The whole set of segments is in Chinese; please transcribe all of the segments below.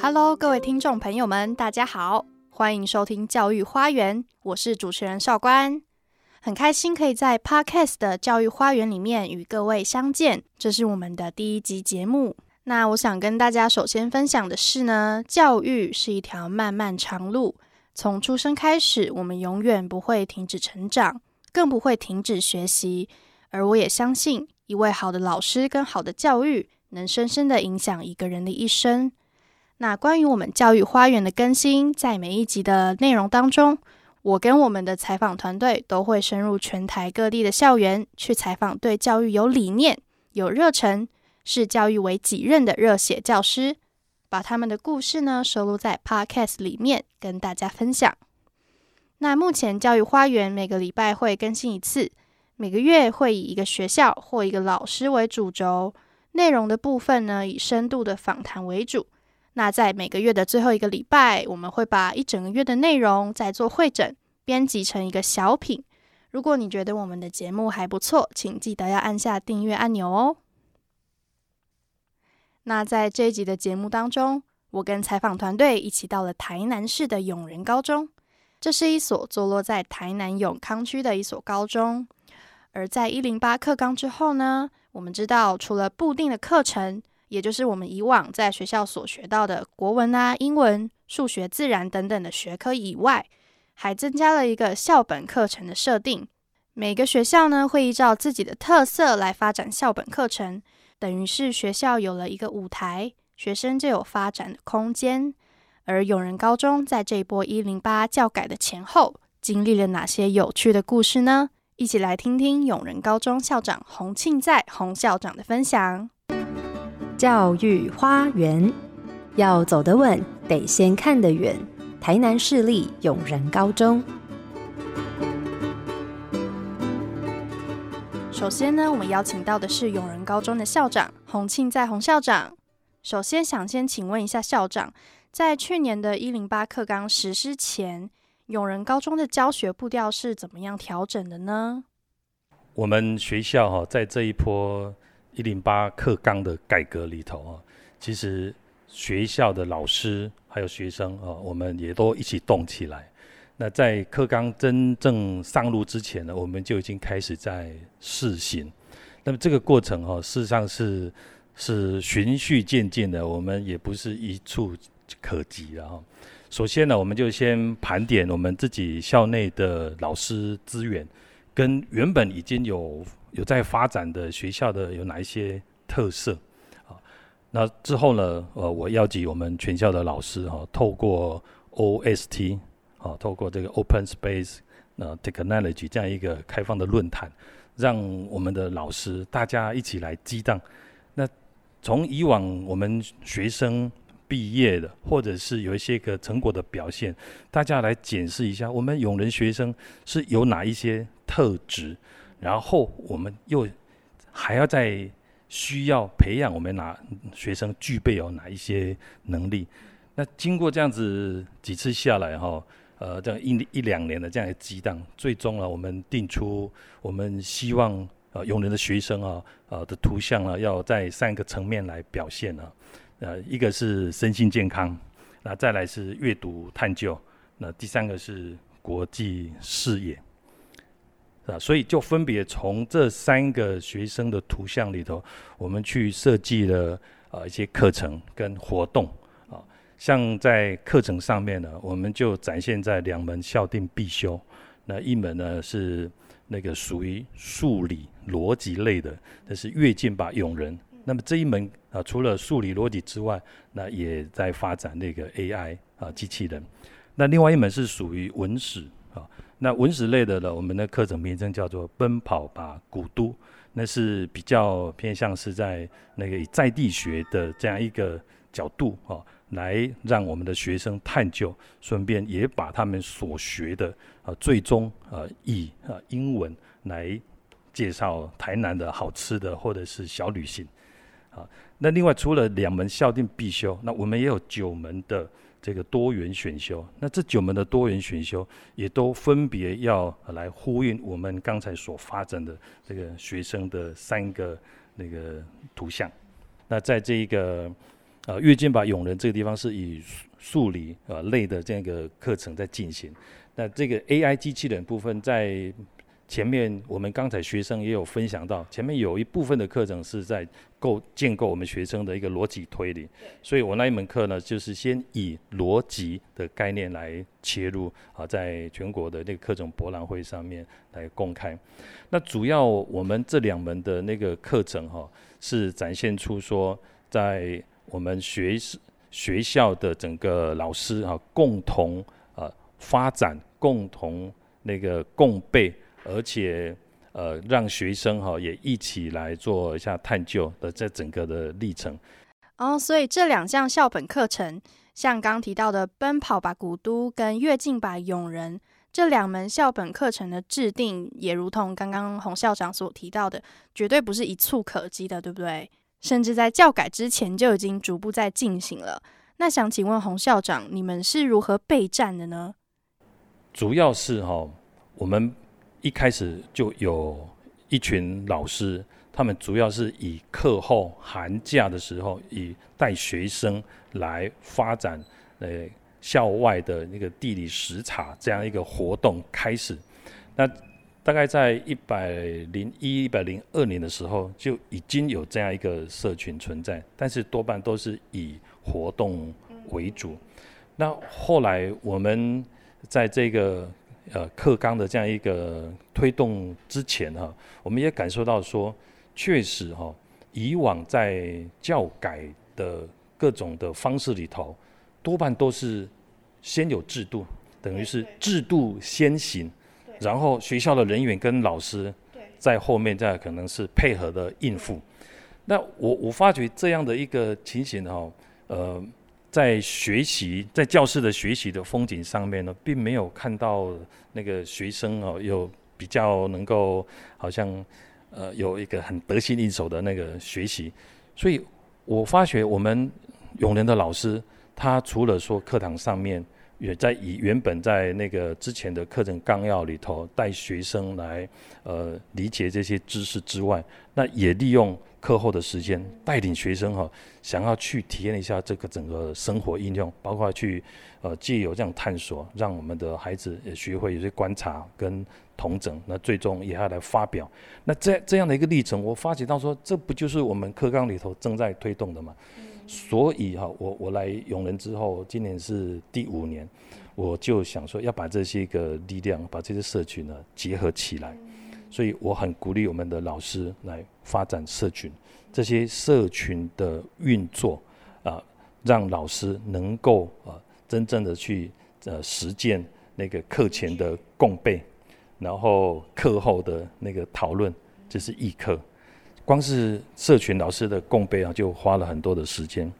Hello，各位听众朋友们，大家好，欢迎收听教育花园，我是主持人邵官，很开心可以在 Podcast 的教育花园里面与各位相见，这是我们的第一集节目。那我想跟大家首先分享的是呢，教育是一条漫漫长路，从出生开始，我们永远不会停止成长，更不会停止学习。而我也相信，一位好的老师跟好的教育，能深深的影响一个人的一生。那关于我们教育花园的更新，在每一集的内容当中，我跟我们的采访团队都会深入全台各地的校园，去采访对教育有理念、有热忱。视教育为己任的热血教师，把他们的故事呢收录在 Podcast 里面跟大家分享。那目前教育花园每个礼拜会更新一次，每个月会以一个学校或一个老师为主轴，内容的部分呢以深度的访谈为主。那在每个月的最后一个礼拜，我们会把一整个月的内容再做会诊，编辑成一个小品。如果你觉得我们的节目还不错，请记得要按下订阅按钮哦。那在这一集的节目当中，我跟采访团队一起到了台南市的永仁高中。这是一所坐落在台南永康区的一所高中。而在一零八课纲之后呢，我们知道除了固定的课程，也就是我们以往在学校所学到的国文啊、英文、数学、自然等等的学科以外，还增加了一个校本课程的设定。每个学校呢，会依照自己的特色来发展校本课程。等于是学校有了一个舞台，学生就有发展的空间。而永仁高中在这一波一零八教改的前后，经历了哪些有趣的故事呢？一起来听听永仁高中校长洪庆在洪校长的分享。教育花园要走得稳，得先看得远。台南市立永仁高中。首先呢，我们邀请到的是永仁高中的校长洪庆在洪校长。首先想先请问一下校长，在去年的一零八课纲实施前，永仁高中的教学步调是怎么样调整的呢？我们学校哈，在这一波一零八课纲的改革里头啊，其实学校的老师还有学生啊，我们也都一起动起来。那在课纲真正上路之前呢，我们就已经开始在试行。那么这个过程哈，事实上是是循序渐进的，我们也不是一触可及的哈。首先呢，我们就先盘点我们自己校内的老师资源，跟原本已经有有在发展的学校的有哪一些特色啊？那之后呢，呃，我邀集我们全校的老师哈，透过 OST。好，透过这个 Open Space 呃 Technology 这样一个开放的论坛，让我们的老师大家一起来激荡。那从以往我们学生毕业的，或者是有一些个成果的表现，大家来检视一下，我们永仁学生是有哪一些特质，然后我们又还要再需要培养我们哪学生具备有哪一些能力。那经过这样子几次下来，哈。呃，这样一一两年的这样一个激荡，最终呢，我们定出我们希望呃，用人的学生啊，呃的图像啊，要在三个层面来表现啊，呃，一个是身心健康，那再来是阅读探究，那第三个是国际视野，啊，所以就分别从这三个学生的图像里头，我们去设计了呃一些课程跟活动。像在课程上面呢，我们就展现在两门校定必修，那一门呢是那个属于数理逻辑类的，那是跃进吧永人。那么这一门啊，除了数理逻辑之外，那也在发展那个 AI 啊机器人。那另外一门是属于文史啊，那文史类的呢，我们的课程名称叫做奔跑吧古都，那是比较偏向是在那个在地学的这样一个角度啊。来让我们的学生探究，顺便也把他们所学的啊，最终啊以啊英文来介绍台南的好吃的或者是小旅行，啊，那另外除了两门校定必修，那我们也有九门的这个多元选修。那这九门的多元选修，也都分别要来呼应我们刚才所发展的这个学生的三个那个图像。那在这一个呃跃进吧永仁这个地方，是以数理呃类的这样一个课程在进行。那这个 AI 机器人部分在。前面我们刚才学生也有分享到，前面有一部分的课程是在构建构我们学生的一个逻辑推理，所以我那一门课呢，就是先以逻辑的概念来切入啊，在全国的那个课程博览会上面来公开。那主要我们这两门的那个课程哈，是展现出说，在我们学学校的整个老师啊，共同呃发展，共同那个共备。而且，呃，让学生哈也一起来做一下探究的这整个的历程。哦，所以这两项校本课程，像刚提到的《奔跑吧古都》跟《跃进吧永仁》这两门校本课程的制定，也如同刚刚洪校长所提到的，绝对不是一蹴可及的，对不对？甚至在教改之前就已经逐步在进行了。那想请问洪校长，你们是如何备战的呢？主要是哈，我们。一开始就有一群老师，他们主要是以课后寒假的时候，以带学生来发展呃校外的那个地理实查这样一个活动开始。那大概在一百零一、一百零二年的时候，就已经有这样一个社群存在，但是多半都是以活动为主。那后来我们在这个呃，课纲的这样一个推动之前哈，我们也感受到说，确实哈，以往在教改的各种的方式里头，多半都是先有制度，等于是制度先行，然后学校的人员跟老师在后面再可能是配合的应付。那我我发觉这样的一个情形哈，呃。在学习，在教室的学习的风景上面呢，并没有看到那个学生哦，有比较能够好像呃有一个很得心应手的那个学习，所以我发觉我们永仁的老师，他除了说课堂上面也在以原本在那个之前的课程纲要里头带学生来呃理解这些知识之外，那也利用。课后的时间，带领学生哈，想要去体验一下这个整个生活应用，包括去呃借由这样探索，让我们的孩子也学会有些观察跟同整，那最终也要来发表。那这这样的一个历程，我发觉到说，这不就是我们课纲里头正在推动的吗？所以哈，我我来永仁之后，今年是第五年，我就想说要把这些个力量，把这些社群呢结合起来。所以我很鼓励我们的老师来发展社群，这些社群的运作啊，让老师能够啊真正的去呃实践那个课前的共备，然后课后的那个讨论，这是议课。光是社群老师的共备啊，就花了很多的时间。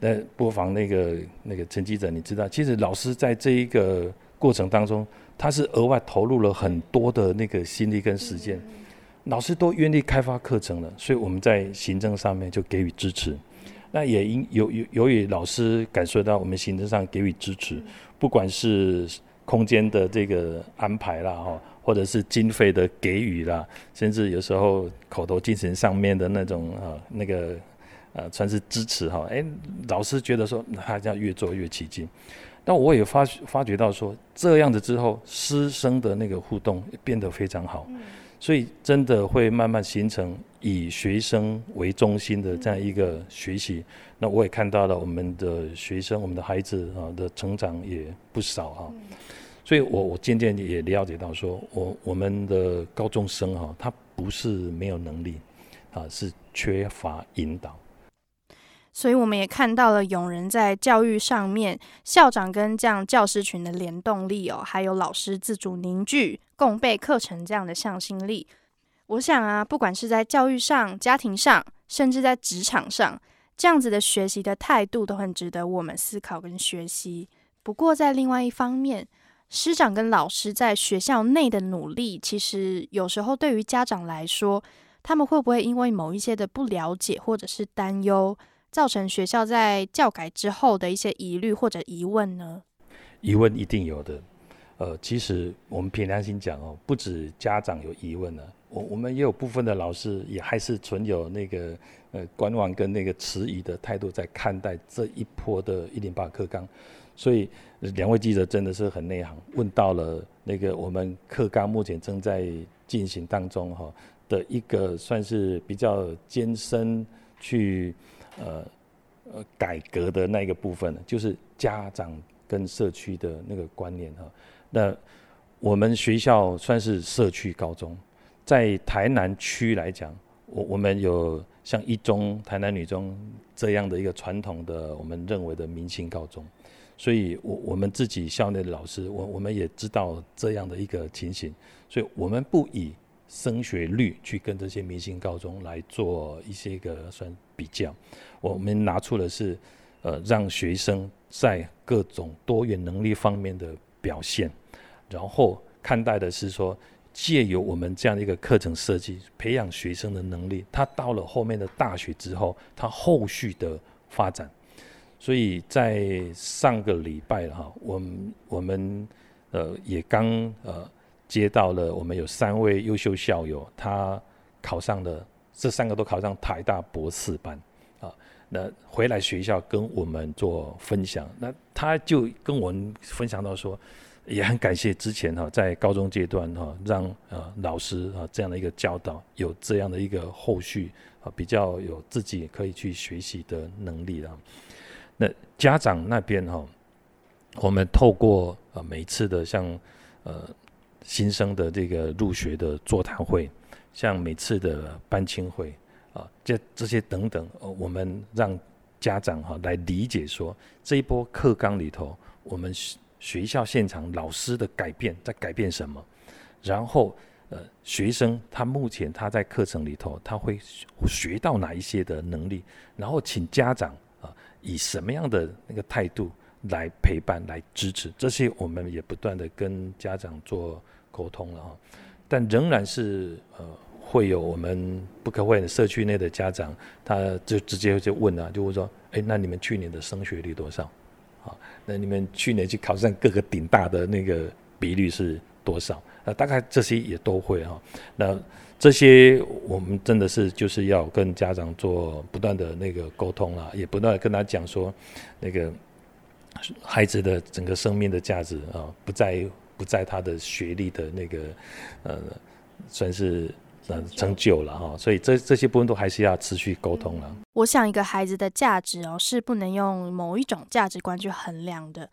那不妨那个那个陈记者，你知道，其实老师在这一个过程当中。他是额外投入了很多的那个心力跟时间，老师都愿意开发课程了，所以我们在行政上面就给予支持。那也因由由由于老师感受到我们行政上给予支持，不管是空间的这个安排啦，哈，或者是经费的给予啦，甚至有时候口头精神上面的那种啊那个呃算是支持哈，哎，老师觉得说他这样越做越起劲。但我也发发觉到说，这样子之后，师生的那个互动变得非常好，所以真的会慢慢形成以学生为中心的这样一个学习。那我也看到了我们的学生、我们的孩子啊的成长也不少哈。所以我我渐渐也了解到说，我我们的高中生哈，他不是没有能力，啊，是缺乏引导。所以我们也看到了永仁在教育上面，校长跟这样教师群的联动力哦，还有老师自主凝聚、共备课程这样的向心力。我想啊，不管是在教育上、家庭上，甚至在职场上，这样子的学习的态度都很值得我们思考跟学习。不过在另外一方面，师长跟老师在学校内的努力，其实有时候对于家长来说，他们会不会因为某一些的不了解或者是担忧？造成学校在教改之后的一些疑虑或者疑问呢？疑问一定有的。呃，其实我们凭良心讲哦，不止家长有疑问呢，我我们也有部分的老师也还是存有那个呃观望跟那个迟疑的态度在看待这一波的一零八课纲，所以两位记者真的是很内行，问到了那个我们课纲目前正在进行当中哈的一个算是比较艰深去呃呃改革的那个部分，就是家长跟社区的那个观念哈。那我们学校算是社区高中，在台南区来讲，我我们有像一中、台南女中这样的一个传统的我们认为的明星高中，所以我我们自己校内的老师，我我们也知道这样的一个情形，所以我们不以升学率去跟这些明星高中来做一些个算比较，我们拿出的是呃让学生在各种多元能力方面的表现。然后看待的是说，借由我们这样的一个课程设计，培养学生的能力，他到了后面的大学之后，他后续的发展。所以在上个礼拜哈，我们我们呃也刚呃接到了，我们有三位优秀校友，他考上了，这三个都考上台大博士班啊，那回来学校跟我们做分享，那他就跟我们分享到说。也很感谢之前哈，在高中阶段哈，让呃老师啊这样的一个教导，有这样的一个后续啊，比较有自己可以去学习的能力了。那家长那边哈，我们透过呃每次的像呃新生的这个入学的座谈会，像每次的班亲会啊，这这些等等，我们让家长哈来理解说这一波课纲里头，我们学校现场老师的改变在改变什么？然后，呃，学生他目前他在课程里头他会学到哪一些的能力？然后，请家长以什么样的那个态度来陪伴、来支持？这些我们也不断的跟家长做沟通了哈。但仍然是呃会有我们不可讳的社区内的家长，他就直接就问啊，就会说：哎，那你们去年的升学率多少？啊，那你们去年去考上各个顶大的那个比率是多少？呃，大概这些也都会哈。那这些我们真的是就是要跟家长做不断的那个沟通啦，也不断的跟他讲说，那个孩子的整个生命的价值啊，不在不在他的学历的那个呃，算是。成就了哈，所以这这些部分都还是要持续沟通了。我想一个孩子的价值哦，是不能用某一种价值观去衡量的。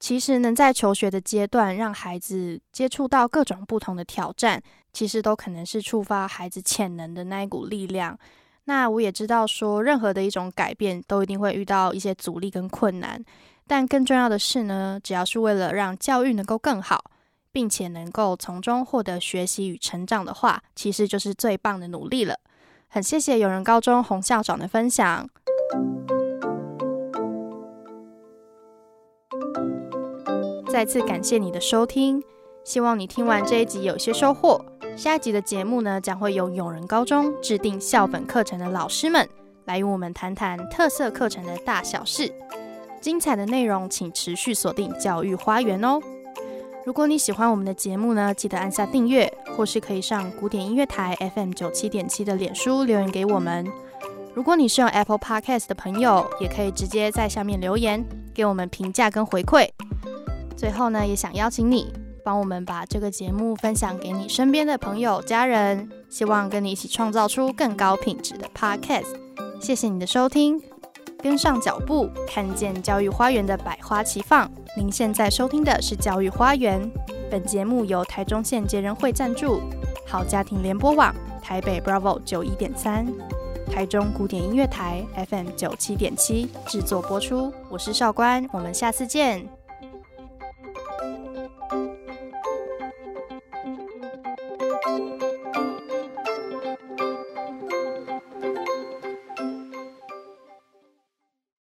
其实能在求学的阶段让孩子接触到各种不同的挑战，其实都可能是触发孩子潜能的那一股力量。那我也知道说，任何的一种改变都一定会遇到一些阻力跟困难，但更重要的是呢，只要是为了让教育能够更好。并且能够从中获得学习与成长的话，其实就是最棒的努力了。很谢谢友人高中洪校长的分享。再次感谢你的收听，希望你听完这一集有些收获。下一集的节目呢，将会由永仁高中制定校本课程的老师们来与我们谈谈特色课程的大小事。精彩的内容，请持续锁定教育花园哦。如果你喜欢我们的节目呢，记得按下订阅，或是可以上古典音乐台 FM 九七点七的脸书留言给我们。如果你是用 Apple Podcast 的朋友，也可以直接在下面留言给我们评价跟回馈。最后呢，也想邀请你帮我们把这个节目分享给你身边的朋友、家人，希望跟你一起创造出更高品质的 Podcast。谢谢你的收听。跟上脚步，看见教育花园的百花齐放。您现在收听的是教育花园。本节目由台中县杰人会赞助，好家庭联播网台北 Bravo 九一点三，台中古典音乐台 FM 九七点七制作播出。我是少官，我们下次见。